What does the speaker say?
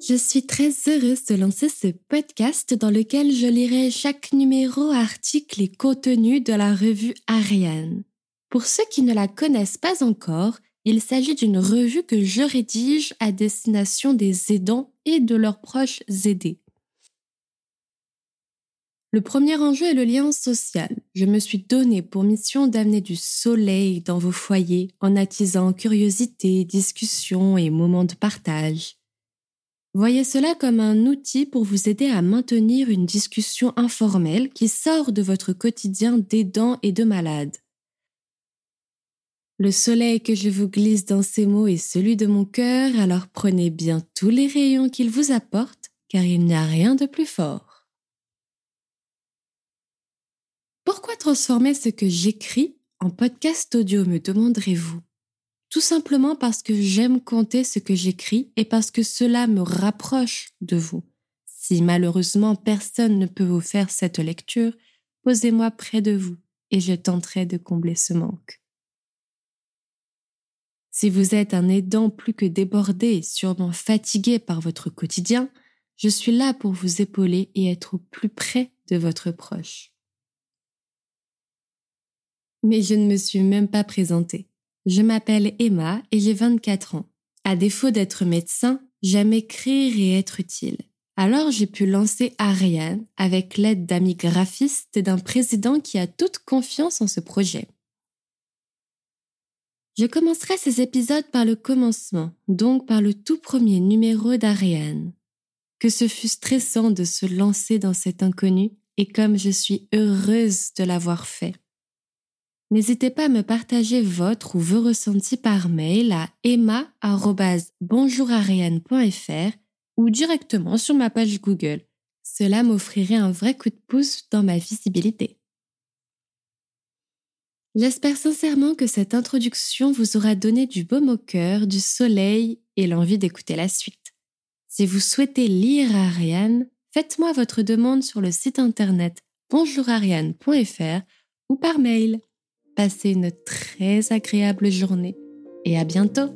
Je suis très heureuse de lancer ce podcast dans lequel je lirai chaque numéro, article et contenu de la revue Ariane. Pour ceux qui ne la connaissent pas encore, il s'agit d'une revue que je rédige à destination des aidants et de leurs proches aidés. Le premier enjeu est le lien social. Je me suis donné pour mission d'amener du soleil dans vos foyers en attisant curiosité, discussion et moments de partage. Voyez cela comme un outil pour vous aider à maintenir une discussion informelle qui sort de votre quotidien d'aidant et de malade. Le soleil que je vous glisse dans ces mots est celui de mon cœur, alors prenez bien tous les rayons qu'il vous apporte, car il n'y a rien de plus fort. Pourquoi transformer ce que j'écris en podcast audio, me demanderez-vous? Tout simplement parce que j'aime compter ce que j'écris et parce que cela me rapproche de vous. Si malheureusement personne ne peut vous faire cette lecture, posez-moi près de vous et je tenterai de combler ce manque. Si vous êtes un aidant plus que débordé et sûrement fatigué par votre quotidien, je suis là pour vous épauler et être au plus près de votre proche. Mais je ne me suis même pas présentée. Je m'appelle Emma et j'ai 24 ans. À défaut d'être médecin, j'aime écrire et être utile. Alors j'ai pu lancer Ariane avec l'aide d'amis graphistes et d'un président qui a toute confiance en ce projet. Je commencerai ces épisodes par le commencement, donc par le tout premier numéro d'Ariane. Que ce fut stressant de se lancer dans cet inconnu et comme je suis heureuse de l'avoir fait. N'hésitez pas à me partager votre ou vos ressentis par mail à emma.bonjourariane.fr ou directement sur ma page Google. Cela m'offrirait un vrai coup de pouce dans ma visibilité. J'espère sincèrement que cette introduction vous aura donné du baume au cœur, du soleil et l'envie d'écouter la suite. Si vous souhaitez lire Ariane, faites-moi votre demande sur le site internet bonjourariane.fr ou par mail. Passez une très agréable journée et à bientôt